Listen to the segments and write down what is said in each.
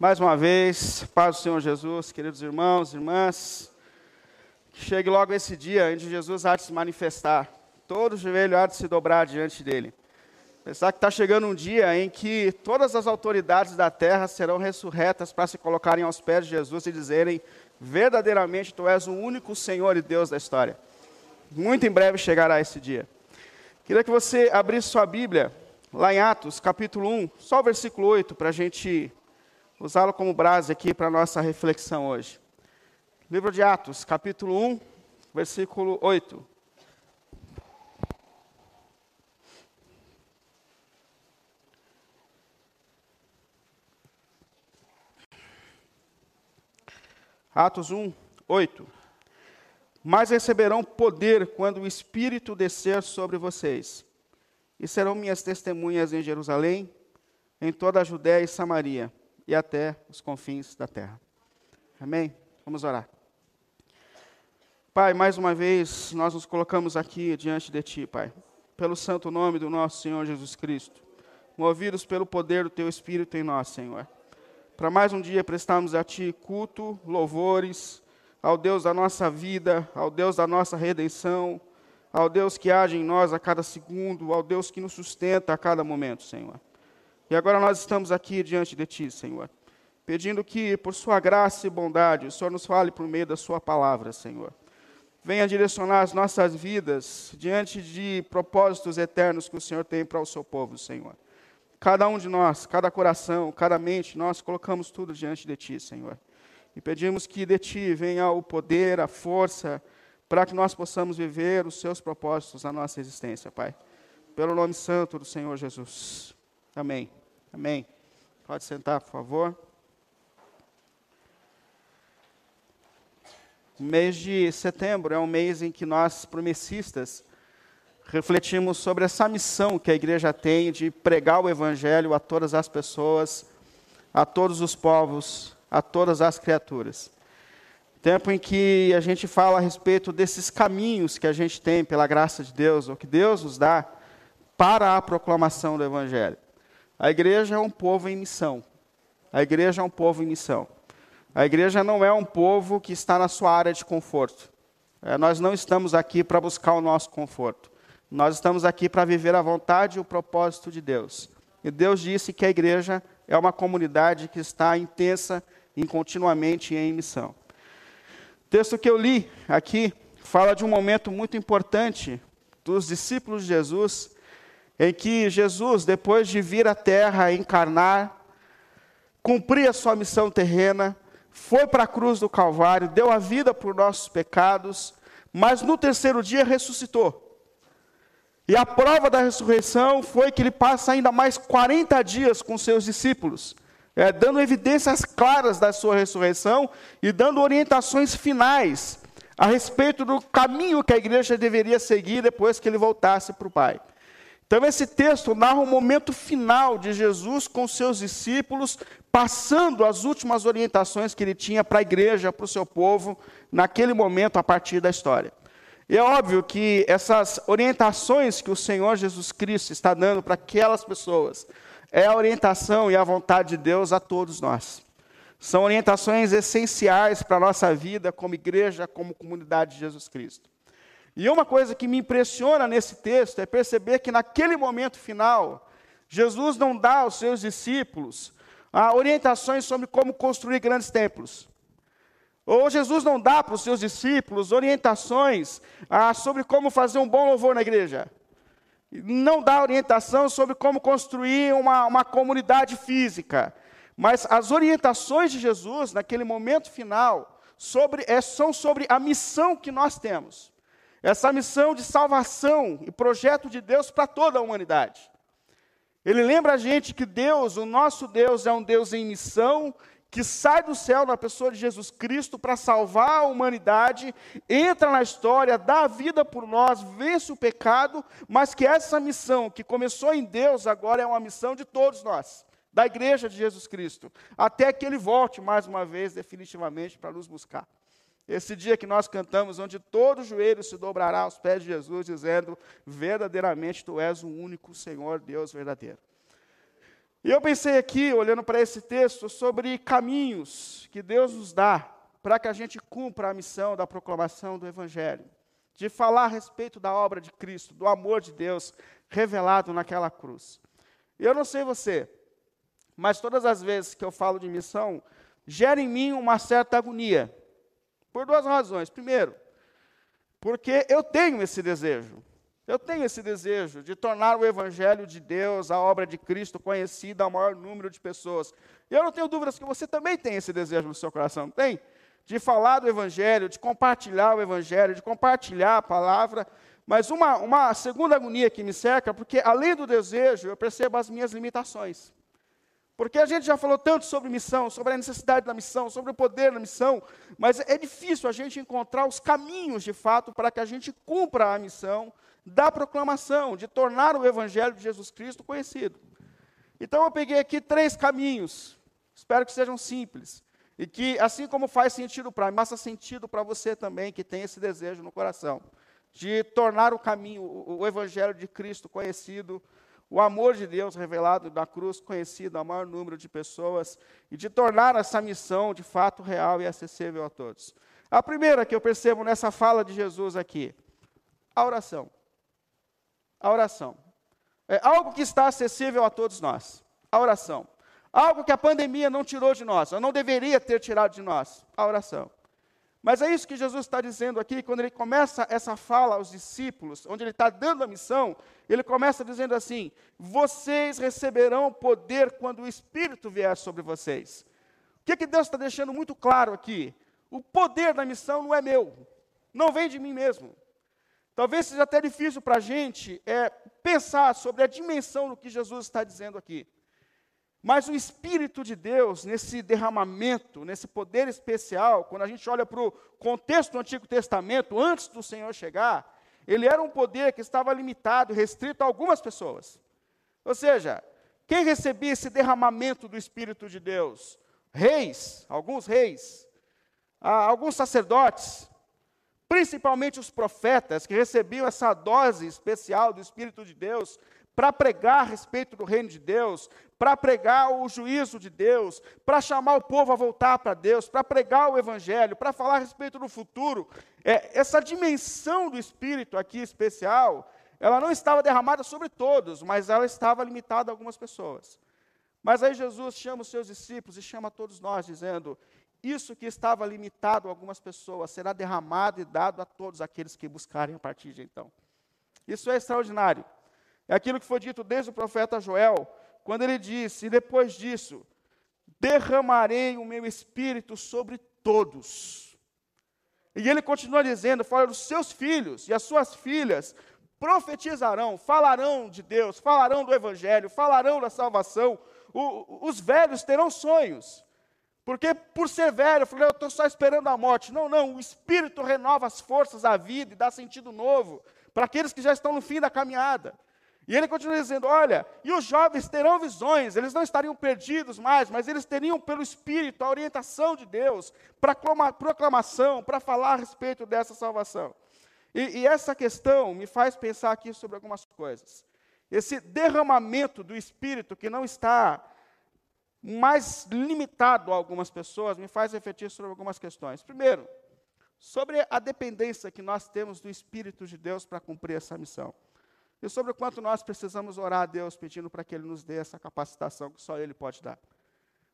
Mais uma vez, paz do Senhor Jesus, queridos irmãos, irmãs, que chegue logo esse dia onde Jesus há de se manifestar, todo joelho há de se dobrar diante dele. Pensar que está chegando um dia em que todas as autoridades da terra serão ressurretas para se colocarem aos pés de Jesus e dizerem: verdadeiramente tu és o único Senhor e Deus da história. Muito em breve chegará esse dia. Queria que você abrisse sua Bíblia lá em Atos, capítulo 1, só o versículo 8, para a gente usá-lo como base aqui para a nossa reflexão hoje. Livro de Atos, capítulo 1, versículo 8. Atos 1, 8. Mas receberão poder quando o Espírito descer sobre vocês, e serão minhas testemunhas em Jerusalém, em toda a Judéia e Samaria e até os confins da terra. Amém? Vamos orar. Pai, mais uma vez nós nos colocamos aqui diante de Ti, Pai, pelo santo nome do nosso Senhor Jesus Cristo, movidos pelo poder do Teu Espírito em nós, Senhor. Para mais um dia prestarmos a Ti culto, louvores, ao Deus da nossa vida, ao Deus da nossa redenção, ao Deus que age em nós a cada segundo, ao Deus que nos sustenta a cada momento, Senhor. E agora nós estamos aqui diante de Ti, Senhor, pedindo que, por Sua graça e bondade, o Senhor nos fale por meio da Sua palavra, Senhor. Venha direcionar as nossas vidas diante de propósitos eternos que o Senhor tem para o seu povo, Senhor. Cada um de nós, cada coração, cada mente, nós colocamos tudo diante de Ti, Senhor. E pedimos que de Ti venha o poder, a força, para que nós possamos viver os Seus propósitos na nossa existência, Pai. Pelo nome santo do Senhor Jesus. Amém. Amém. Pode sentar, por favor. O mês de setembro é um mês em que nós, promessistas, refletimos sobre essa missão que a igreja tem de pregar o evangelho a todas as pessoas, a todos os povos, a todas as criaturas. Tempo em que a gente fala a respeito desses caminhos que a gente tem pela graça de Deus, ou que Deus nos dá para a proclamação do evangelho. A igreja é um povo em missão. A igreja é um povo em missão. A igreja não é um povo que está na sua área de conforto. É, nós não estamos aqui para buscar o nosso conforto. Nós estamos aqui para viver a vontade e o propósito de Deus. E Deus disse que a igreja é uma comunidade que está intensa e continuamente em missão. O texto que eu li aqui fala de um momento muito importante dos discípulos de Jesus em que Jesus, depois de vir à terra encarnar, cumprir a sua missão terrena, foi para a cruz do Calvário, deu a vida por nossos pecados, mas no terceiro dia ressuscitou. E a prova da ressurreição foi que ele passa ainda mais 40 dias com seus discípulos, é, dando evidências claras da sua ressurreição e dando orientações finais a respeito do caminho que a igreja deveria seguir depois que ele voltasse para o Pai. Então, esse texto narra o momento final de Jesus com seus discípulos, passando as últimas orientações que ele tinha para a igreja, para o seu povo, naquele momento, a partir da história. E é óbvio que essas orientações que o Senhor Jesus Cristo está dando para aquelas pessoas é a orientação e a vontade de Deus a todos nós. São orientações essenciais para a nossa vida como igreja, como comunidade de Jesus Cristo. E uma coisa que me impressiona nesse texto é perceber que naquele momento final, Jesus não dá aos seus discípulos ah, orientações sobre como construir grandes templos. Ou Jesus não dá para os seus discípulos orientações ah, sobre como fazer um bom louvor na igreja. Não dá orientação sobre como construir uma, uma comunidade física. Mas as orientações de Jesus, naquele momento final, sobre, é, são sobre a missão que nós temos. Essa missão de salvação e projeto de Deus para toda a humanidade. Ele lembra a gente que Deus, o nosso Deus, é um Deus em missão, que sai do céu na pessoa de Jesus Cristo para salvar a humanidade, entra na história, dá a vida por nós, vence o pecado, mas que essa missão que começou em Deus agora é uma missão de todos nós, da igreja de Jesus Cristo, até que ele volte mais uma vez definitivamente para nos buscar. Esse dia que nós cantamos, onde todo joelho se dobrará aos pés de Jesus, dizendo: verdadeiramente tu és o único Senhor, Deus verdadeiro. E eu pensei aqui, olhando para esse texto, sobre caminhos que Deus nos dá para que a gente cumpra a missão da proclamação do Evangelho, de falar a respeito da obra de Cristo, do amor de Deus revelado naquela cruz. E eu não sei você, mas todas as vezes que eu falo de missão, gera em mim uma certa agonia, por duas razões. Primeiro, porque eu tenho esse desejo. Eu tenho esse desejo de tornar o Evangelho de Deus, a obra de Cristo, conhecida ao maior número de pessoas. E eu não tenho dúvidas que você também tem esse desejo no seu coração, não tem? De falar do Evangelho, de compartilhar o Evangelho, de compartilhar a palavra. Mas uma, uma segunda agonia que me cerca, porque além do desejo, eu percebo as minhas limitações. Porque a gente já falou tanto sobre missão, sobre a necessidade da missão, sobre o poder da missão, mas é difícil a gente encontrar os caminhos de fato para que a gente cumpra a missão da proclamação, de tornar o Evangelho de Jesus Cristo conhecido. Então eu peguei aqui três caminhos, espero que sejam simples, e que, assim como faz sentido para mim, faça sentido para você também, que tem esse desejo no coração, de tornar o caminho, o Evangelho de Cristo conhecido o amor de Deus revelado na cruz, conhecido ao maior número de pessoas, e de tornar essa missão de fato real e acessível a todos. A primeira que eu percebo nessa fala de Jesus aqui, a oração. A oração. É algo que está acessível a todos nós. A oração. Algo que a pandemia não tirou de nós, ou não deveria ter tirado de nós. A oração. Mas é isso que Jesus está dizendo aqui, quando ele começa essa fala aos discípulos, onde ele está dando a missão, ele começa dizendo assim: Vocês receberão poder quando o Espírito vier sobre vocês. O que, que Deus está deixando muito claro aqui? O poder da missão não é meu, não vem de mim mesmo. Talvez seja até difícil para a gente é, pensar sobre a dimensão do que Jesus está dizendo aqui. Mas o Espírito de Deus, nesse derramamento, nesse poder especial, quando a gente olha para o contexto do Antigo Testamento, antes do Senhor chegar, ele era um poder que estava limitado, restrito a algumas pessoas. Ou seja, quem recebia esse derramamento do Espírito de Deus? Reis, alguns reis, alguns sacerdotes, principalmente os profetas, que recebiam essa dose especial do Espírito de Deus para pregar a respeito do reino de Deus, para pregar o juízo de Deus, para chamar o povo a voltar para Deus, para pregar o Evangelho, para falar a respeito do futuro. É, essa dimensão do Espírito aqui especial, ela não estava derramada sobre todos, mas ela estava limitada a algumas pessoas. Mas aí Jesus chama os seus discípulos e chama todos nós, dizendo: Isso que estava limitado a algumas pessoas será derramado e dado a todos aqueles que buscarem a partir de então. Isso é extraordinário. É aquilo que foi dito desde o profeta Joel, quando ele disse: E depois disso, derramarei o meu espírito sobre todos. E ele continua dizendo: fala dos seus filhos e as suas filhas profetizarão, falarão de Deus, falarão do Evangelho, falarão da salvação. O, os velhos terão sonhos. Porque por ser velho, eu eu estou só esperando a morte. Não, não, o Espírito renova as forças da vida e dá sentido novo para aqueles que já estão no fim da caminhada. E ele continua dizendo: olha, e os jovens terão visões, eles não estariam perdidos mais, mas eles teriam pelo Espírito a orientação de Deus para proclamação, para falar a respeito dessa salvação. E, e essa questão me faz pensar aqui sobre algumas coisas. Esse derramamento do Espírito que não está mais limitado a algumas pessoas, me faz refletir sobre algumas questões. Primeiro, sobre a dependência que nós temos do Espírito de Deus para cumprir essa missão. E sobre o quanto nós precisamos orar a Deus pedindo para que Ele nos dê essa capacitação que só Ele pode dar.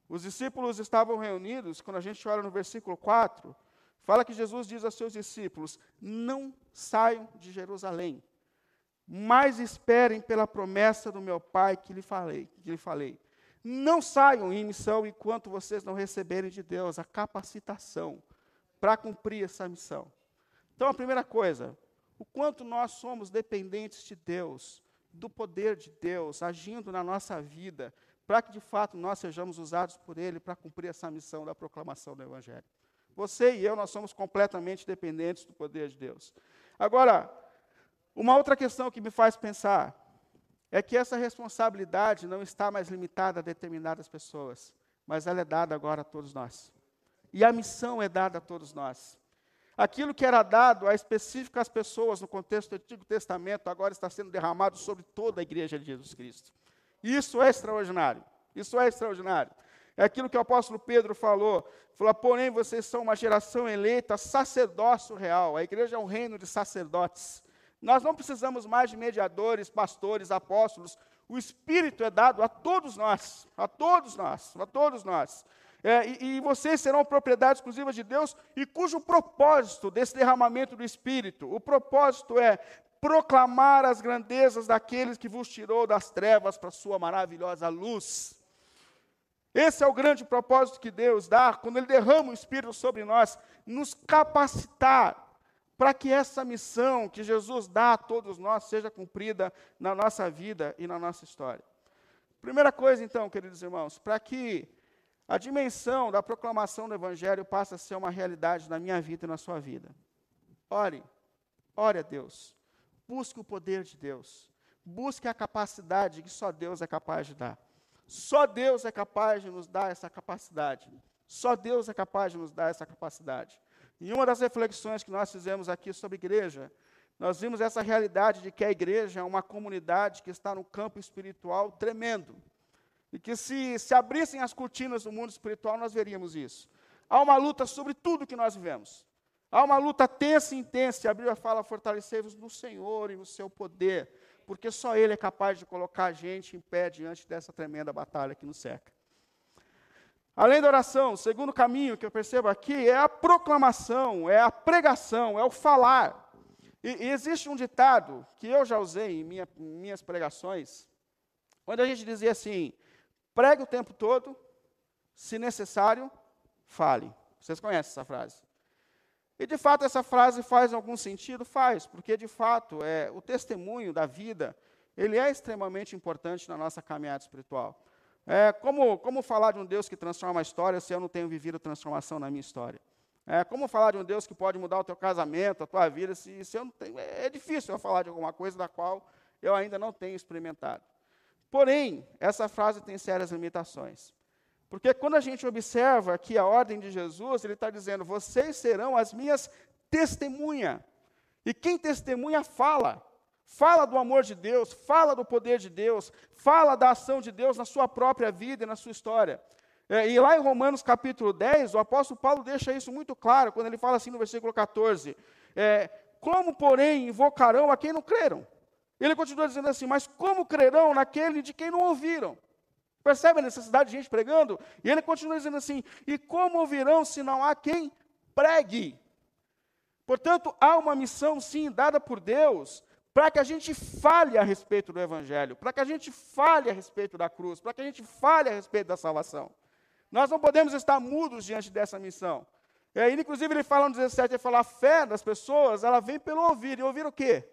Os discípulos estavam reunidos, quando a gente olha no versículo 4, fala que Jesus diz aos seus discípulos: Não saiam de Jerusalém, mas esperem pela promessa do meu Pai que lhe falei. Que lhe falei. Não saiam em missão enquanto vocês não receberem de Deus a capacitação para cumprir essa missão. Então, a primeira coisa, o quanto nós somos dependentes de Deus, do poder de Deus agindo na nossa vida, para que de fato nós sejamos usados por Ele para cumprir essa missão da proclamação do Evangelho. Você e eu, nós somos completamente dependentes do poder de Deus. Agora, uma outra questão que me faz pensar é que essa responsabilidade não está mais limitada a determinadas pessoas, mas ela é dada agora a todos nós. E a missão é dada a todos nós. Aquilo que era dado a específicas pessoas no contexto do Antigo Testamento, agora está sendo derramado sobre toda a igreja de Jesus Cristo. Isso é extraordinário. Isso é extraordinário. É aquilo que o apóstolo Pedro falou. Falou, porém, vocês são uma geração eleita, sacerdócio real. A igreja é um reino de sacerdotes. Nós não precisamos mais de mediadores, pastores, apóstolos. O Espírito é dado a todos nós, a todos nós, a todos nós. É, e, e, vocês serão propriedade exclusiva de Deus, e cujo propósito desse derramamento do Espírito, o propósito é proclamar as grandezas daqueles que vos tirou das trevas para a sua maravilhosa luz. Esse é o grande propósito que Deus dá quando Ele derrama o Espírito sobre nós, nos capacitar para que essa missão que Jesus dá a todos nós seja cumprida na nossa vida e na nossa história. Primeira coisa, então, queridos irmãos, para que a dimensão da proclamação do Evangelho passe a ser uma realidade na minha vida e na sua vida. Ore, ore a Deus, busque o poder de Deus, busque a capacidade que só Deus é capaz de dar. Só Deus é capaz de nos dar essa capacidade. Só Deus é capaz de nos dar essa capacidade. E uma das reflexões que nós fizemos aqui sobre igreja, nós vimos essa realidade de que a igreja é uma comunidade que está no campo espiritual tremendo. E que se, se abrissem as cortinas do mundo espiritual, nós veríamos isso. Há uma luta sobre tudo que nós vivemos. Há uma luta tensa e intensa. E a Bíblia fala: fortalecei-vos no Senhor e no seu poder porque só Ele é capaz de colocar a gente em pé diante dessa tremenda batalha que nos cerca. Além da oração, o segundo caminho que eu percebo aqui é a proclamação, é a pregação, é o falar. E, e existe um ditado que eu já usei em minha, minhas pregações, onde a gente dizia assim: pregue o tempo todo, se necessário, fale. Vocês conhecem essa frase? E de fato essa frase faz algum sentido? Faz, porque de fato é, o testemunho da vida ele é extremamente importante na nossa caminhada espiritual. É, como, como falar de um Deus que transforma a história se eu não tenho vivido transformação na minha história? É, como falar de um Deus que pode mudar o teu casamento, a tua vida, se, se eu não tenho. É, é difícil eu falar de alguma coisa da qual eu ainda não tenho experimentado. Porém, essa frase tem sérias limitações. Porque quando a gente observa aqui a ordem de Jesus, ele está dizendo: vocês serão as minhas testemunhas. E quem testemunha fala. Fala do amor de Deus, fala do poder de Deus, fala da ação de Deus na sua própria vida e na sua história. É, e lá em Romanos capítulo 10, o apóstolo Paulo deixa isso muito claro, quando ele fala assim no versículo 14: é, Como, porém, invocarão a quem não creram? Ele continua dizendo assim: Mas como crerão naquele de quem não ouviram? Percebe a necessidade de gente pregando? E ele continua dizendo assim: E como ouvirão se não há quem pregue? Portanto, há uma missão, sim, dada por Deus, para que a gente fale a respeito do Evangelho, para que a gente fale a respeito da cruz, para que a gente fale a respeito da salvação. Nós não podemos estar mudos diante dessa missão. E inclusive, ele fala no 17, ele fala, a fé das pessoas, ela vem pelo ouvir. E ouvir o quê?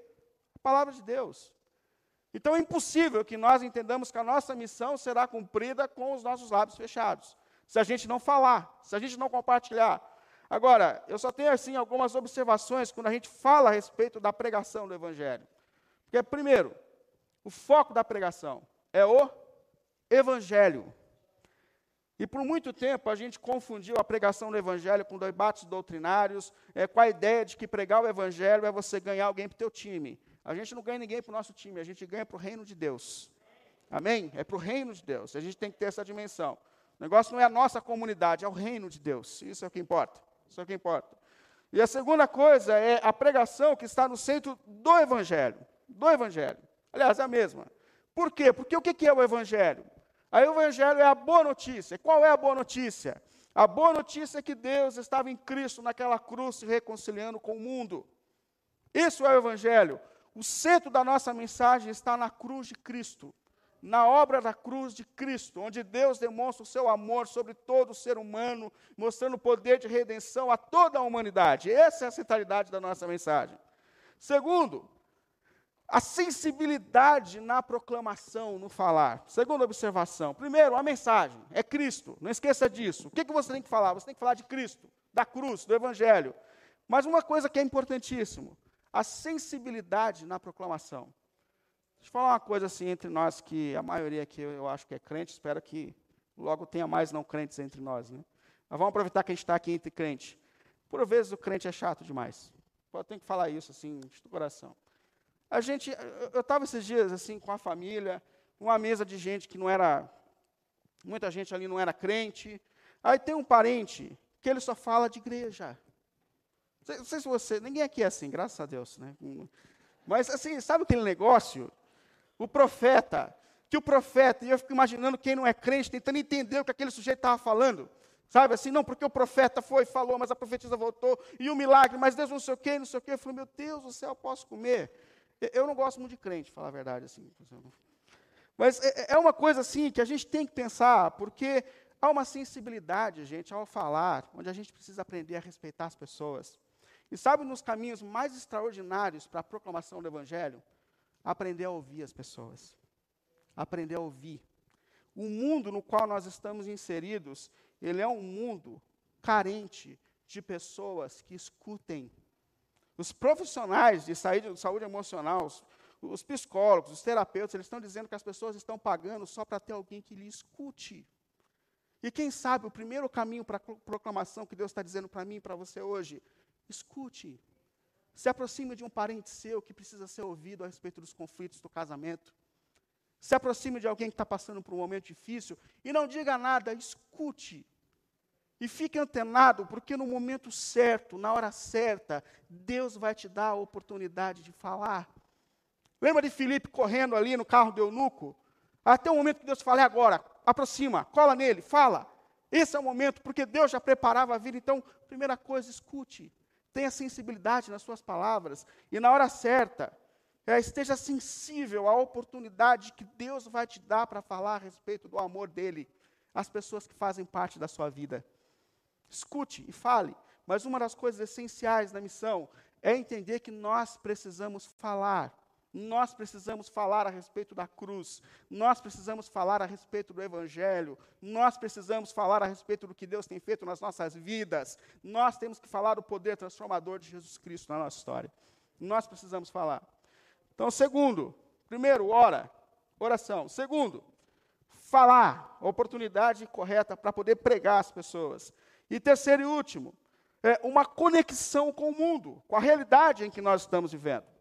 Palavra de Deus. Então é impossível que nós entendamos que a nossa missão será cumprida com os nossos lábios fechados, se a gente não falar, se a gente não compartilhar. Agora, eu só tenho assim algumas observações quando a gente fala a respeito da pregação do evangelho. Porque primeiro, o foco da pregação é o evangelho. E por muito tempo a gente confundiu a pregação do Evangelho com debates doutrinários, é, com a ideia de que pregar o Evangelho é você ganhar alguém para o teu time. A gente não ganha ninguém para o nosso time, a gente ganha para o reino de Deus. Amém? É para o reino de Deus. A gente tem que ter essa dimensão. O negócio não é a nossa comunidade, é o reino de Deus. Isso é o que importa. Isso é o que importa. E a segunda coisa é a pregação que está no centro do Evangelho. Do Evangelho. Aliás, é a mesma. Por quê? Porque o que é o Evangelho? Aí o Evangelho é a boa notícia. Qual é a boa notícia? A boa notícia é que Deus estava em Cristo naquela cruz se reconciliando com o mundo. Isso é o Evangelho. O centro da nossa mensagem está na cruz de Cristo, na obra da cruz de Cristo, onde Deus demonstra o seu amor sobre todo o ser humano, mostrando o poder de redenção a toda a humanidade. Essa é a centralidade da nossa mensagem. Segundo, a sensibilidade na proclamação, no falar. Segunda observação. Primeiro, a mensagem é Cristo. Não esqueça disso. O que, que você tem que falar? Você tem que falar de Cristo, da cruz, do Evangelho. Mas uma coisa que é importantíssimo: a sensibilidade na proclamação. Deixa eu falar uma coisa assim entre nós, que a maioria aqui eu acho que é crente, espero que logo tenha mais não crentes entre nós. Né? Mas vamos aproveitar que a gente está aqui entre crente. Por vezes o crente é chato demais. Eu tenho que falar isso assim, de coração. A gente, eu estava esses dias assim com a família, uma mesa de gente que não era muita gente ali não era crente. Aí tem um parente que ele só fala de igreja. Não sei se você, ninguém aqui é assim, graças a Deus, né? Mas assim, sabe aquele negócio? O profeta, que o profeta, e eu fico imaginando quem não é crente, tentando entender o que aquele sujeito estava falando. Sabe assim, não, porque o profeta foi, falou, mas a profetisa voltou, e o milagre, mas Deus não sei o quê, não sei o quê. Eu falei, meu Deus do céu, posso comer. Eu não gosto muito de crente, falar a verdade assim. Mas é, é uma coisa assim que a gente tem que pensar, porque há uma sensibilidade, gente, ao falar, onde a gente precisa aprender a respeitar as pessoas. E sabe nos caminhos mais extraordinários para a proclamação do Evangelho? Aprender a ouvir as pessoas. Aprender a ouvir. O mundo no qual nós estamos inseridos, ele é um mundo carente de pessoas que escutem. Os profissionais de saúde, saúde emocional, os, os psicólogos, os terapeutas, eles estão dizendo que as pessoas estão pagando só para ter alguém que lhe escute. E quem sabe o primeiro caminho para a proclamação que Deus está dizendo para mim e para você hoje Escute. Se aproxime de um parente seu que precisa ser ouvido a respeito dos conflitos do casamento. Se aproxime de alguém que está passando por um momento difícil e não diga nada, escute. E fique antenado, porque no momento certo, na hora certa, Deus vai te dar a oportunidade de falar. Lembra de Filipe correndo ali no carro do eunuco? Até o momento que Deus fala, é agora, aproxima, cola nele, fala. Esse é o momento, porque Deus já preparava a vida. Então, primeira coisa, escute. Tenha sensibilidade nas suas palavras e na hora certa, é, esteja sensível à oportunidade que Deus vai te dar para falar a respeito do amor dele às pessoas que fazem parte da sua vida. Escute e fale, mas uma das coisas essenciais da missão é entender que nós precisamos falar nós precisamos falar a respeito da cruz, nós precisamos falar a respeito do Evangelho, nós precisamos falar a respeito do que Deus tem feito nas nossas vidas, nós temos que falar do poder transformador de Jesus Cristo na nossa história. Nós precisamos falar. Então, segundo, primeiro, ora, oração. Segundo, falar, oportunidade correta para poder pregar as pessoas. E terceiro e último, é uma conexão com o mundo, com a realidade em que nós estamos vivendo.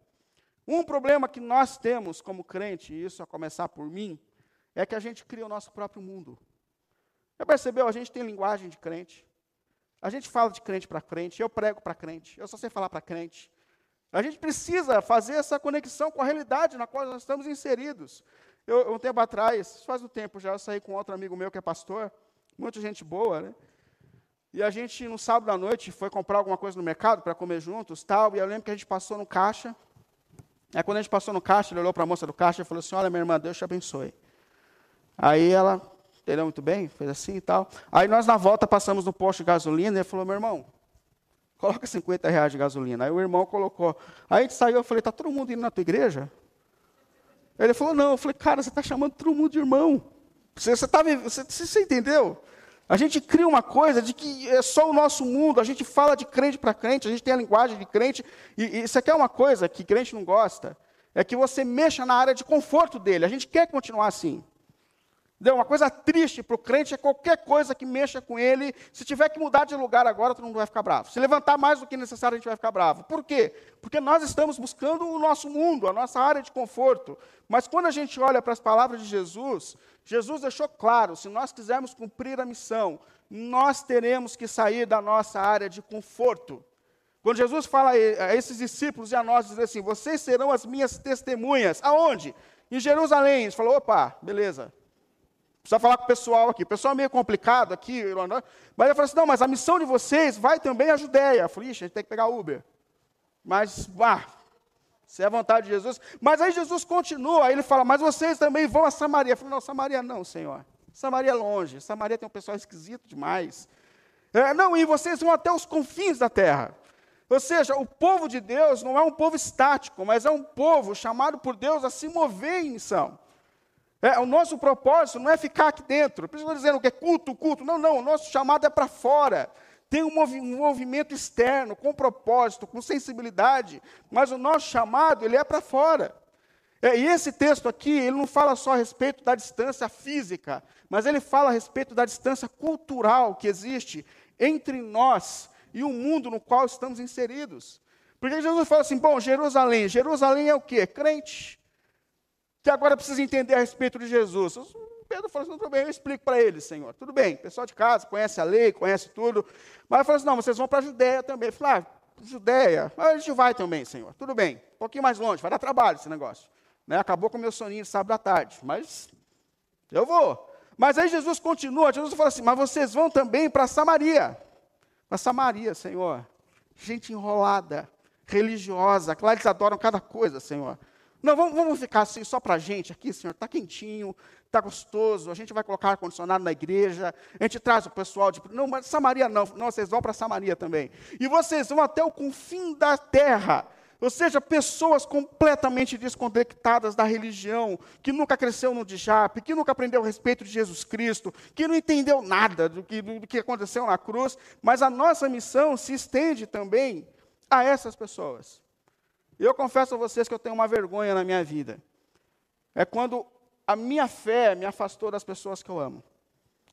Um problema que nós temos como crente, e isso a começar por mim, é que a gente cria o nosso próprio mundo. Já percebeu? A gente tem linguagem de crente. A gente fala de crente para crente, eu prego para crente, eu só sei falar para crente. A gente precisa fazer essa conexão com a realidade na qual nós estamos inseridos. Eu, um tempo atrás, faz um tempo já, eu saí com outro amigo meu que é pastor, muita gente boa, né? E a gente, no sábado à noite, foi comprar alguma coisa no mercado para comer juntos, tal, e eu lembro que a gente passou no caixa, Aí quando a gente passou no caixa, ele olhou para a moça do caixa e falou assim, olha minha irmã, Deus te abençoe. Aí ela entendeu muito bem, fez assim e tal. Aí nós na volta passamos no posto de gasolina e ele falou, meu irmão, coloca 50 reais de gasolina. Aí o irmão colocou. Aí a gente saiu, eu falei, está todo mundo indo na tua igreja? Ele falou, não. Eu falei, cara, você está chamando todo mundo de irmão. Você, você, tá, você, você entendeu? A gente cria uma coisa de que é só o nosso mundo, a gente fala de crente para crente, a gente tem a linguagem de crente, e, e isso aqui é uma coisa que crente não gosta, é que você mexa na área de conforto dele, a gente quer continuar assim. Entendeu? Uma coisa triste para o crente é qualquer coisa que mexa com ele. Se tiver que mudar de lugar agora, todo mundo vai ficar bravo. Se levantar mais do que necessário, a gente vai ficar bravo. Por quê? Porque nós estamos buscando o nosso mundo, a nossa área de conforto. Mas quando a gente olha para as palavras de Jesus, Jesus deixou claro: se nós quisermos cumprir a missão, nós teremos que sair da nossa área de conforto. Quando Jesus fala a esses discípulos e a nós, diz assim: vocês serão as minhas testemunhas. Aonde? Em Jerusalém. Ele falou: opa, beleza. Precisa falar com o pessoal aqui. O pessoal é meio complicado aqui. Mas ele falou assim: não, mas a missão de vocês vai também à Judéia. Eu falei, ixi, a gente tem que pegar Uber. Mas, ah, se é a vontade de Jesus. Mas aí Jesus continua, aí ele fala, mas vocês também vão a Samaria. Eu falei, não, Samaria não, Senhor. Samaria é longe. Samaria tem um pessoal esquisito demais. É, não, e vocês vão até os confins da terra. Ou seja, o povo de Deus não é um povo estático, mas é um povo chamado por Deus a se mover em missão. É, o nosso propósito não é ficar aqui dentro. Por isso dizendo que é culto, culto. Não, não. O nosso chamado é para fora. Tem um, movi movimento externo, com propósito, com sensibilidade. Mas o nosso chamado, ele é para fora. É, e esse texto aqui, ele não fala só a respeito da distância física, mas ele fala a respeito da distância cultural que existe entre nós e o mundo no qual estamos inseridos. Porque Jesus fala assim: bom, Jerusalém. Jerusalém é o quê? Crente que agora precisa entender a respeito de Jesus. Pedro falou assim: tudo bem, eu explico para eles, Senhor. Tudo bem, pessoal de casa conhece a lei, conhece tudo. Mas ele falou assim: não, vocês vão para a Judéia também. Eu falei: ah, Judéia, a gente vai também, Senhor. Tudo bem, um pouquinho mais longe, vai dar trabalho esse negócio. Né? Acabou com o meu soninho sábado à tarde, mas eu vou. Mas aí Jesus continua, Jesus fala assim: mas vocês vão também para Samaria. Para Samaria, Senhor. Gente enrolada, religiosa, que lá eles adoram cada coisa, Senhor. Não, vamos, vamos ficar assim só para a gente aqui, Senhor. Está quentinho, está gostoso. A gente vai colocar ar-condicionado na igreja. A gente traz o pessoal de. Não, mas Samaria não. Não, vocês vão para Samaria também. E vocês vão até o confim da terra. Ou seja, pessoas completamente desconectadas da religião, que nunca cresceu no Dijap, que nunca aprendeu a respeito de Jesus Cristo, que não entendeu nada do que, do que aconteceu na cruz. Mas a nossa missão se estende também a essas pessoas. Eu confesso a vocês que eu tenho uma vergonha na minha vida. É quando a minha fé me afastou das pessoas que eu amo.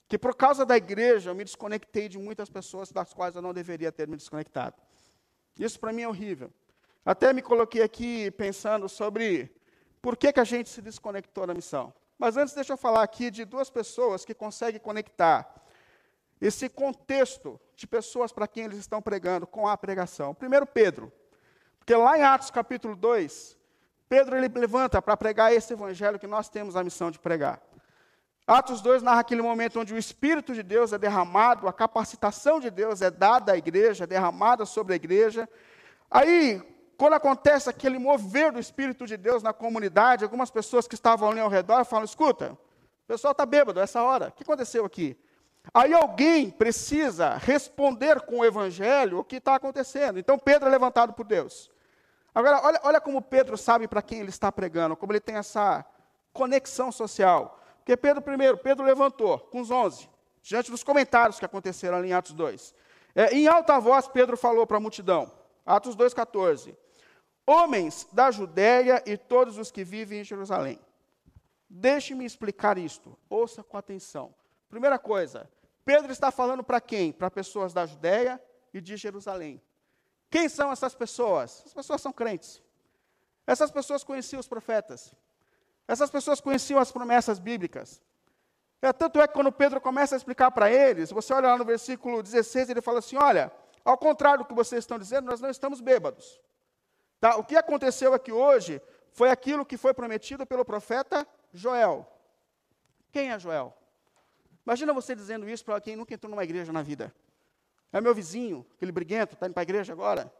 Que por causa da igreja eu me desconectei de muitas pessoas das quais eu não deveria ter me desconectado. Isso para mim é horrível. Até me coloquei aqui pensando sobre por que, que a gente se desconectou da missão. Mas antes, deixa eu falar aqui de duas pessoas que conseguem conectar esse contexto de pessoas para quem eles estão pregando com a pregação. Primeiro, Pedro. Porque lá em Atos capítulo 2, Pedro ele levanta para pregar esse evangelho que nós temos a missão de pregar. Atos 2 narra aquele momento onde o Espírito de Deus é derramado, a capacitação de Deus é dada à igreja, é derramada sobre a igreja. Aí, quando acontece aquele mover do Espírito de Deus na comunidade, algumas pessoas que estavam ali ao redor falam: escuta, o pessoal está bêbado essa hora, o que aconteceu aqui? Aí alguém precisa responder com o evangelho o que está acontecendo. Então Pedro é levantado por Deus. Agora, olha, olha como Pedro sabe para quem ele está pregando, como ele tem essa conexão social. Porque Pedro, primeiro, Pedro levantou com os onze, diante dos comentários que aconteceram ali em Atos 2. É, em alta voz, Pedro falou para a multidão, Atos 2,14. Homens da Judéia e todos os que vivem em Jerusalém. Deixe-me explicar isto, ouça com atenção. Primeira coisa, Pedro está falando para quem? Para pessoas da Judéia e de Jerusalém. Quem são essas pessoas? As pessoas são crentes. Essas pessoas conheciam os profetas. Essas pessoas conheciam as promessas bíblicas. É, tanto é que quando Pedro começa a explicar para eles, você olha lá no versículo 16, ele fala assim: olha, ao contrário do que vocês estão dizendo, nós não estamos bêbados. Tá? O que aconteceu aqui hoje foi aquilo que foi prometido pelo profeta Joel. Quem é Joel? Imagina você dizendo isso para quem nunca entrou numa igreja na vida. É meu vizinho, aquele briguento, está indo para a igreja agora.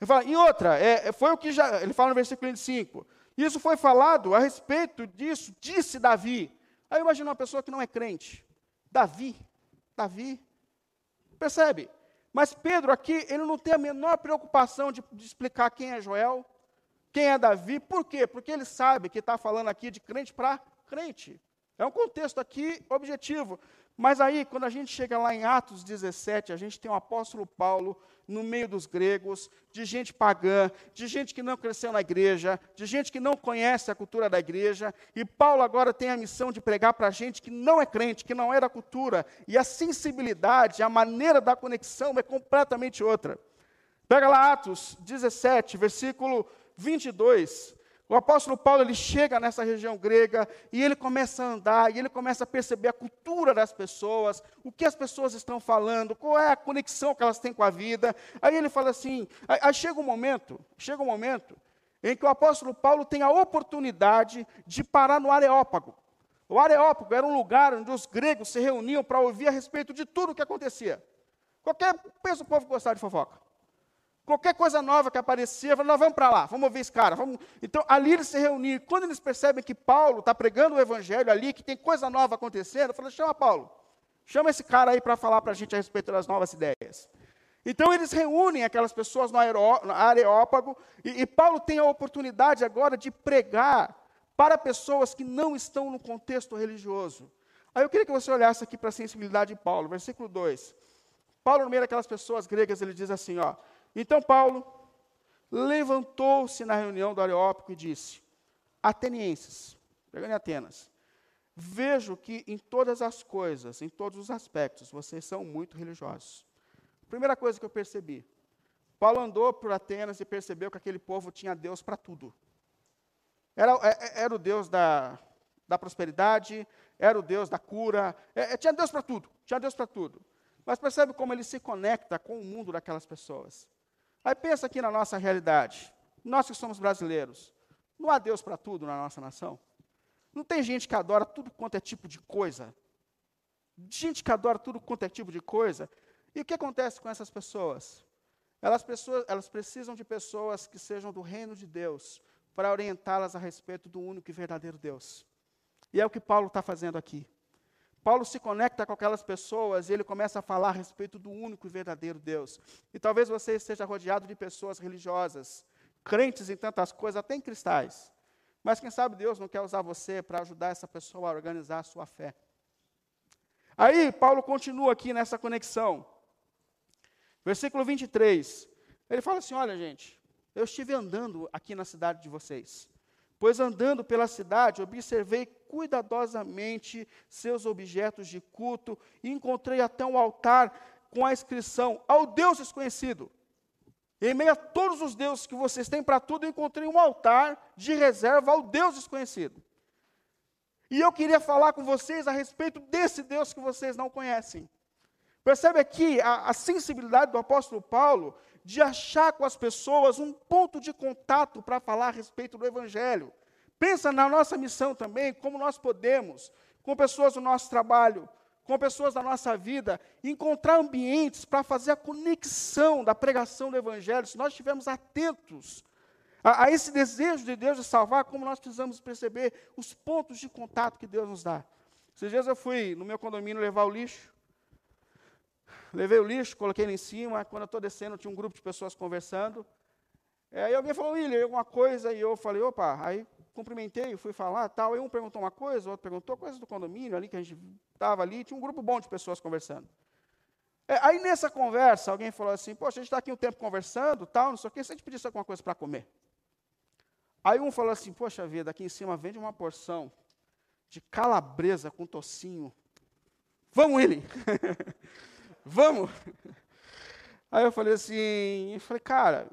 Ele fala, e outra, é, é, foi o que já. Ele fala no versículo 25. Isso foi falado a respeito disso, disse Davi. Aí imagina uma pessoa que não é crente. Davi. Davi. Percebe? Mas Pedro aqui, ele não tem a menor preocupação de, de explicar quem é Joel, quem é Davi. Por quê? Porque ele sabe que está falando aqui de crente para crente. É um contexto aqui objetivo. Mas aí, quando a gente chega lá em Atos 17, a gente tem o apóstolo Paulo no meio dos gregos, de gente pagã, de gente que não cresceu na igreja, de gente que não conhece a cultura da igreja, e Paulo agora tem a missão de pregar para gente que não é crente, que não é da cultura, e a sensibilidade, a maneira da conexão é completamente outra. Pega lá Atos 17, versículo 22. O apóstolo Paulo ele chega nessa região grega e ele começa a andar, e ele começa a perceber a cultura das pessoas, o que as pessoas estão falando, qual é a conexão que elas têm com a vida. Aí ele fala assim, aí, aí chega um momento, chega um momento em que o apóstolo Paulo tem a oportunidade de parar no Areópago. O Areópago era um lugar onde os gregos se reuniam para ouvir a respeito de tudo o que acontecia. Qualquer, pensa o povo gostar de fofoca. Qualquer coisa nova que aparecia, nós vamos para lá, vamos ouvir esse cara. Vamos... Então, ali eles se reuniram. Quando eles percebem que Paulo está pregando o evangelho ali, que tem coisa nova acontecendo, falam, chama Paulo. Chama esse cara aí para falar para a gente a respeito das novas ideias. Então, eles reúnem aquelas pessoas no, no Areópago, e, e Paulo tem a oportunidade agora de pregar para pessoas que não estão no contexto religioso. Aí eu queria que você olhasse aqui para a sensibilidade de Paulo, versículo 2. Paulo, no meio daquelas pessoas gregas, ele diz assim, ó, então Paulo levantou-se na reunião do Areópago e disse: Atenienses, pegando em Atenas, vejo que em todas as coisas, em todos os aspectos, vocês são muito religiosos. Primeira coisa que eu percebi: Paulo andou por Atenas e percebeu que aquele povo tinha Deus para tudo. Era, é, é, era, o Deus da, da prosperidade, era o Deus da cura, é, é tinha Deus para tudo, tinha Deus para tudo. Mas percebe como ele se conecta com o mundo daquelas pessoas. Aí pensa aqui na nossa realidade. Nós que somos brasileiros, não há Deus para tudo na nossa nação? Não tem gente que adora tudo quanto é tipo de coisa? Gente que adora tudo quanto é tipo de coisa. E o que acontece com essas pessoas? Elas, pessoas, elas precisam de pessoas que sejam do reino de Deus para orientá-las a respeito do único e verdadeiro Deus. E é o que Paulo está fazendo aqui. Paulo se conecta com aquelas pessoas e ele começa a falar a respeito do único e verdadeiro Deus. E talvez você esteja rodeado de pessoas religiosas, crentes em tantas coisas, até em cristais. Mas quem sabe Deus não quer usar você para ajudar essa pessoa a organizar a sua fé. Aí, Paulo continua aqui nessa conexão. Versículo 23. Ele fala assim: Olha, gente, eu estive andando aqui na cidade de vocês. Pois andando pela cidade, observei cuidadosamente seus objetos de culto e encontrei até um altar com a inscrição ao Deus desconhecido. Em meio a todos os deuses que vocês têm para tudo, encontrei um altar de reserva ao Deus desconhecido. E eu queria falar com vocês a respeito desse Deus que vocês não conhecem. Percebe aqui a, a sensibilidade do apóstolo Paulo de achar com as pessoas um ponto de contato para falar a respeito do Evangelho. Pensa na nossa missão também, como nós podemos, com pessoas do nosso trabalho, com pessoas da nossa vida, encontrar ambientes para fazer a conexão da pregação do Evangelho, se nós estivermos atentos a, a, esse desejo de Deus de salvar, como nós precisamos perceber os pontos de contato que Deus nos dá. Esses dias eu fui no meu condomínio levar o lixo, levei o lixo, coloquei ele em cima. Quando eu estou descendo, tinha um grupo de pessoas conversando. É, aí alguém falou, William, alguma coisa, e eu falei, opa, aí cumprimentei, fui falar, tal. Aí um perguntou uma coisa, o outro perguntou coisas do condomínio ali, que a gente estava ali, tinha um grupo bom de pessoas conversando. É, aí nessa conversa, alguém falou assim, poxa, a gente está aqui um tempo conversando, tal, não sei o quê, se a gente pedisse alguma coisa para comer. Aí um falou assim, poxa vida, aqui em cima vende uma porção de calabresa com tocinho. Vamos, William! Vamos! Aí eu falei assim, eu falei, cara,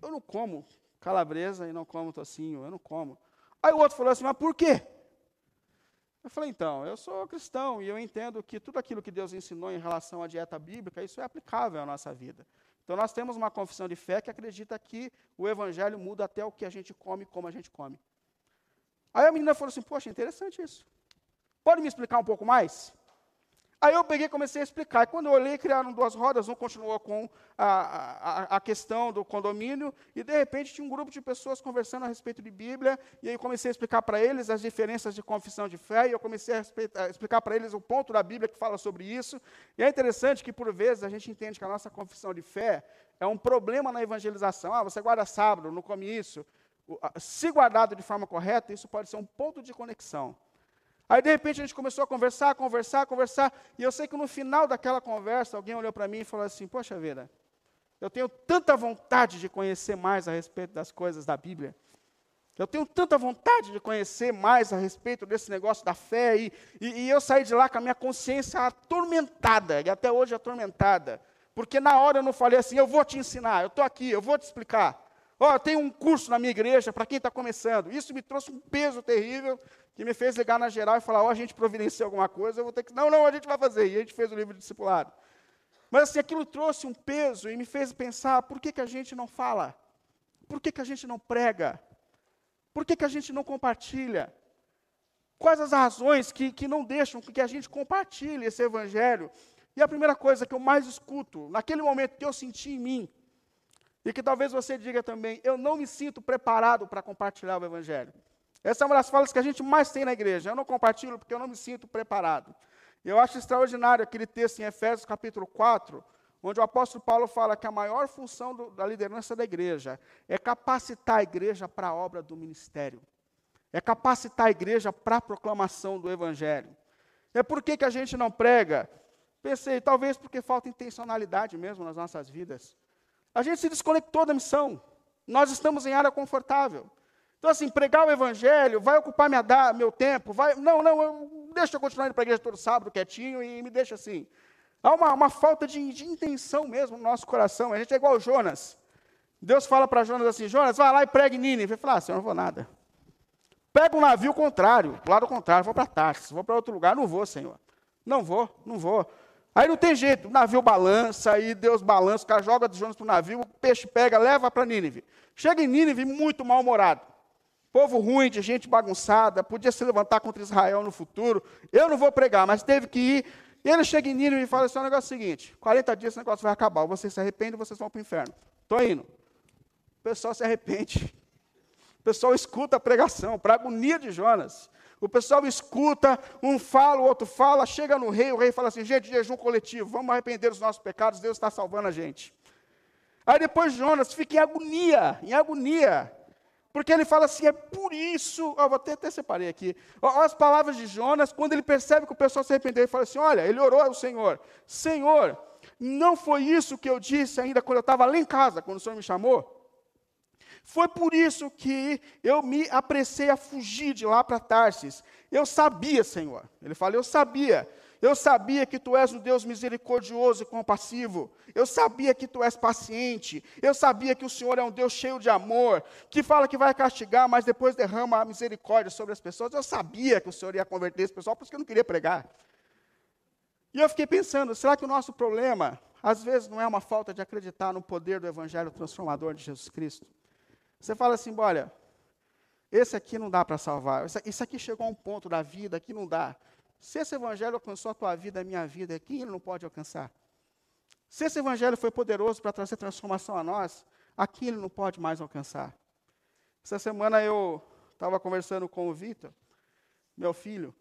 eu não como calabresa e não como tocinho, eu não como. Aí o outro falou assim, mas por quê? Eu falei, então, eu sou cristão e eu entendo que tudo aquilo que Deus ensinou em relação à dieta bíblica, isso é aplicável à nossa vida. Então nós temos uma confissão de fé que acredita que o evangelho muda até o que a gente come como a gente come. Aí a menina falou assim, poxa, interessante isso. Pode me explicar um pouco mais? Aí eu peguei e comecei a explicar. E quando eu olhei, criaram duas rodas, um continuou com a, a, a, questão do condomínio, e de repente tinha um grupo de pessoas conversando a respeito de Bíblia, e aí eu comecei a explicar para eles as diferenças de confissão de fé, e eu comecei a, a explicar para eles o ponto da Bíblia que fala sobre isso. E é interessante que, por vezes, a gente entende que a nossa confissão de fé é um problema na evangelização. Ah, você guarda sábado, não come isso. Se guardado de forma correta, isso pode ser um ponto de conexão. Aí, de repente, a gente começou a conversar, conversar, conversar, e eu sei que no final daquela conversa, alguém olhou para mim e falou assim: Poxa vida, eu tenho tanta vontade de conhecer mais a respeito das coisas da Bíblia. Eu tenho tanta vontade de conhecer mais a respeito desse negócio da fé, e, e, e eu saí de lá com a minha consciência atormentada, e até hoje atormentada. Porque na hora eu não falei assim, eu vou te ensinar, eu estou aqui, eu vou te explicar. Ó, oh, tem um curso na minha igreja para quem está começando. Isso me trouxe um peso terrível que me fez ligar na geral e falar: ó, oh, a gente providencia alguma coisa, eu vou ter que. Não, não, a gente vai fazer. E a gente fez o livro de discipulado. Mas assim, aquilo trouxe um peso e me fez pensar: por que, que a gente não fala? Por que, que a gente não prega? Por que, que a gente não compartilha? Quais as razões que, que não deixam que a gente compartilhe esse evangelho? E a primeira coisa que eu mais escuto, naquele momento que eu senti em mim, e que talvez você diga também, eu não me sinto preparado para compartilhar o Evangelho. Essa é uma das falas que a gente mais tem na igreja. Eu não compartilho porque eu não me sinto preparado. Eu acho extraordinário aquele texto em Efésios capítulo 4, onde o apóstolo Paulo fala que a maior função do, da liderança da igreja é capacitar a igreja para a obra do ministério. É capacitar a igreja para a proclamação do Evangelho. É por que, que a gente não prega? Pensei, talvez porque falta intencionalidade mesmo nas nossas vidas. A gente se desconectou da missão. Nós estamos em área confortável. Então, assim, pregar o evangelho vai ocupar minha, meu tempo, vai. Não, não, eu, deixa eu continuar indo para a igreja todo sábado quietinho e me deixa assim. Há uma, uma falta de, de, intenção mesmo no nosso coração. A gente é igual Jonas. Deus fala para Jonas assim: Jonas, vai lá e pregue Nínive. Ele fala: ah, senhor, não vou nada. Pega um navio contrário, do lado contrário, vou para Tarsis, vou para outro lugar, não vou, Senhor. Não vou, não vou. Aí não tem jeito, o navio balança, aí Deus balança, o cara joga de Jonas para o navio, o peixe pega, leva para Nínive. Chega em Nínive muito mal-humorado. Povo ruim, de gente bagunçada, podia se levantar contra Israel no futuro. Eu não vou pregar, mas teve que ir. E ele chega em Nínive e fala assim: o negócio é o seguinte: 40 dias esse negócio vai acabar, vocês se arrependem, vocês vão para o inferno. Estou indo. O pessoal se arrepende. O pessoal escuta a pregação, para a agonia de Jonas. O pessoal escuta, um fala, o outro fala, chega no rei, o rei fala assim: gente, jejum coletivo, vamos arrepender dos nossos pecados, Deus está salvando a gente. Aí depois Jonas fica em agonia, em agonia. Porque ele fala assim, é por isso, vou até, até separei aqui, ó, as palavras de Jonas, quando ele percebe que o pessoal se arrependeu, ele fala assim, olha, ele orou ao Senhor, Senhor, não foi isso que eu disse ainda quando eu estava lá em casa, quando o Senhor me chamou? Foi por isso que eu me apressei a fugir de lá para Tarsis. Eu sabia, Senhor. Ele fala, eu sabia. Eu sabia que tu és um Deus misericordioso e compassivo. Eu sabia que tu és paciente. Eu sabia que o Senhor é um Deus cheio de amor, que fala que vai castigar, mas depois derrama a misericórdia sobre as pessoas. Eu sabia que o Senhor ia converter esse pessoal, por isso que eu não queria pregar. E eu fiquei pensando, será que o nosso problema, às vezes, não é uma falta de acreditar no poder do Evangelho transformador de Jesus Cristo? Você fala assim, olha, esse aqui não dá para salvar, isso aqui chegou a um ponto da vida que não dá. Se esse evangelho alcançou a tua vida, a minha vida, quem ele não pode alcançar? Se esse evangelho foi poderoso para trazer transformação a nós, aqui ele não pode mais alcançar. Essa semana eu estava conversando com o Vitor, meu filho,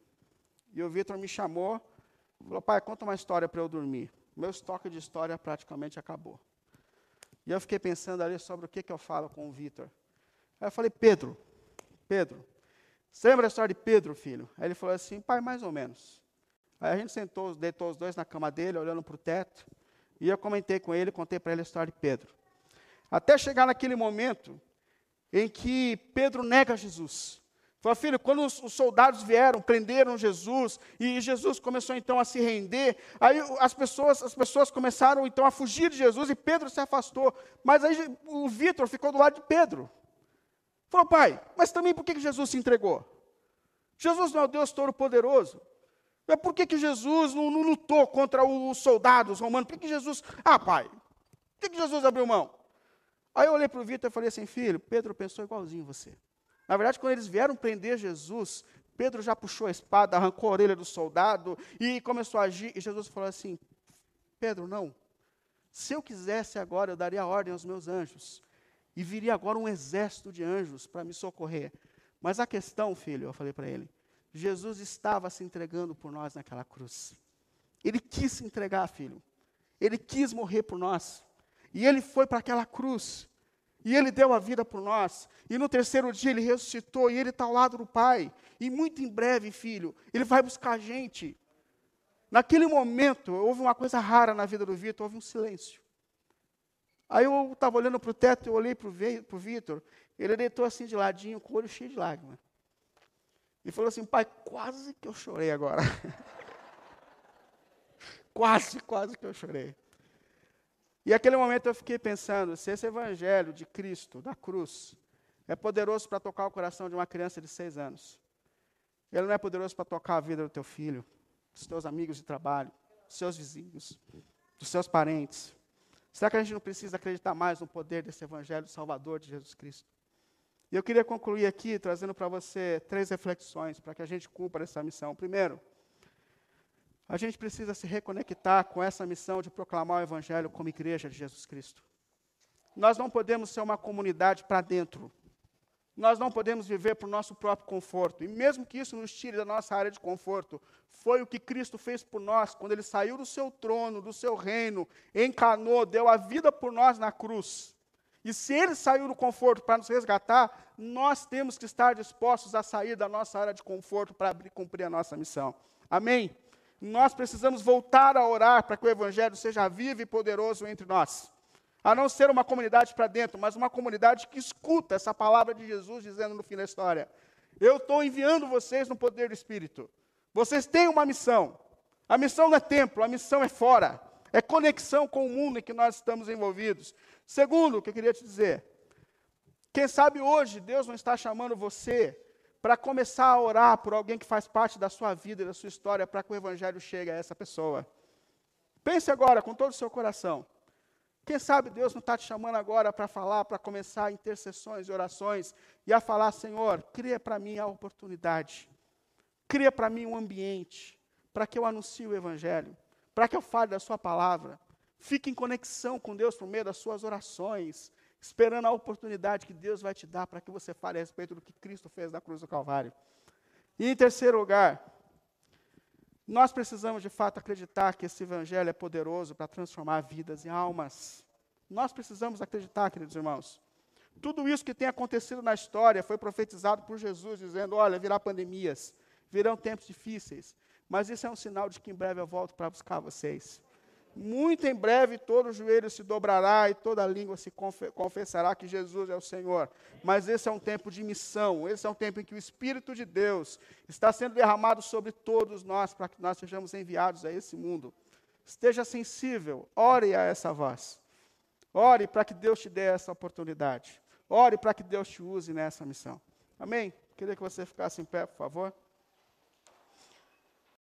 e o Vitor me chamou, falou, pai, conta uma história para eu dormir. Meu estoque de história praticamente acabou. E eu fiquei pensando ali sobre o que, que eu falo com o Vitor. Aí eu falei, Pedro, Pedro, você lembra da história de Pedro, filho? Aí ele falou assim, pai, mais ou menos. Aí a gente sentou, deitou os dois na cama dele, olhando para o teto, e eu comentei com ele, contei para ele a história de Pedro. Até chegar naquele momento em que Pedro nega Jesus. Falou, filho, quando os, os, soldados vieram, prenderam Jesus, e Jesus começou então a se render, aí as pessoas, as pessoas começaram então a fugir de Jesus e Pedro se afastou. Mas aí o Vitor ficou do lado de Pedro. Falou, pai, mas também por que Jesus se entregou? Jesus não é o Deus Todo-Poderoso. Mas por que, que Jesus não, não, lutou contra os soldados romanos? Por que, que Jesus. Ah, pai, por que, que Jesus abriu mão? Aí eu olhei para o Vitor e falei assim, filho, Pedro pensou igualzinho você. Na verdade, quando eles vieram prender Jesus, Pedro já puxou a espada, arrancou a orelha do soldado e começou a agir. E Jesus falou assim: Pedro, não. Se eu quisesse agora, eu daria ordem aos meus anjos. E viria agora um exército de anjos para me socorrer. Mas a questão, filho, eu falei para ele: Jesus estava se entregando por nós naquela cruz. Ele quis se entregar, filho. Ele quis morrer por nós. E ele foi para aquela cruz. E ele deu a vida por nós. E no terceiro dia ele ressuscitou e ele está ao lado do Pai. E muito em breve, filho, ele vai buscar a gente. Naquele momento, houve uma coisa rara na vida do Vitor, houve um silêncio. Aí eu estava olhando para o teto, eu olhei para o Vitor, ele deitou assim de ladinho, com o olho cheio de lágrimas. E falou assim, pai, quase que eu chorei agora. quase, quase que eu chorei. E aquele momento eu fiquei pensando, se esse evangelho de Cristo, da cruz, é poderoso para tocar o coração de uma criança de seis anos, ele não é poderoso para tocar a vida do teu filho, dos teus amigos de trabalho, dos seus vizinhos, dos seus parentes. Será que a gente não precisa acreditar mais no poder desse evangelho salvador de Jesus Cristo? E eu queria concluir aqui trazendo para você três reflexões para que a gente cumpra essa missão. Primeiro, a gente precisa se reconectar com essa missão de proclamar o Evangelho como igreja de Jesus Cristo. Nós não podemos ser uma comunidade para dentro. Nós não podemos viver para o nosso próprio conforto. E mesmo que isso nos tire da nossa área de conforto, foi o que Cristo fez por nós, quando Ele saiu do seu trono, do seu reino, encarnou, deu a vida por nós na cruz. E se Ele saiu do conforto para nos resgatar, nós temos que estar dispostos a sair da nossa área de conforto para cumprir a nossa missão. Amém? nós precisamos voltar a orar para que o Evangelho seja vivo e poderoso entre nós. A não ser uma comunidade para dentro, mas uma comunidade que escuta essa palavra de Jesus dizendo no fim da história: Eu estou enviando vocês no poder do Espírito. Vocês têm uma missão. A missão não é templo, a missão é fora. É conexão com o mundo em que nós estamos envolvidos. Segundo, o que eu queria te dizer: quem sabe hoje Deus não está chamando você para começar a orar por alguém que faz parte da sua vida e da sua história, para que o Evangelho chegue a essa pessoa. Pense agora com todo o seu coração. Quem sabe Deus não está te chamando agora para falar, para começar intercessões e orações e a falar, Senhor, cria para mim a oportunidade, cria para mim um ambiente para que eu anuncie o Evangelho, para que eu fale da Sua palavra. Fique em conexão com Deus por meio das suas orações, esperando a oportunidade que Deus vai te dar para que você fale a respeito do que Cristo fez na cruz do Calvário. E em terceiro lugar, nós precisamos de fato acreditar que esse evangelho é poderoso para transformar vidas e almas. Nós precisamos acreditar, queridos irmãos. Tudo isso que tem acontecido na história foi profetizado por Jesus, dizendo: olha, virá pandemias, virão tempos difíceis, mas isso é um sinal de que em breve eu volto para buscar vocês. Muito em breve todo joelho se dobrará e toda língua se confessará que Jesus é o Senhor. Mas esse é um tempo de missão, esse é um tempo em que o Espírito de Deus está sendo derramado sobre todos nós para que nós sejamos enviados a esse mundo. Esteja sensível, ore a essa voz. Ore para que Deus te dê essa oportunidade. Ore para que Deus te use nessa missão. Amém? Queria que você ficasse em pé, por favor.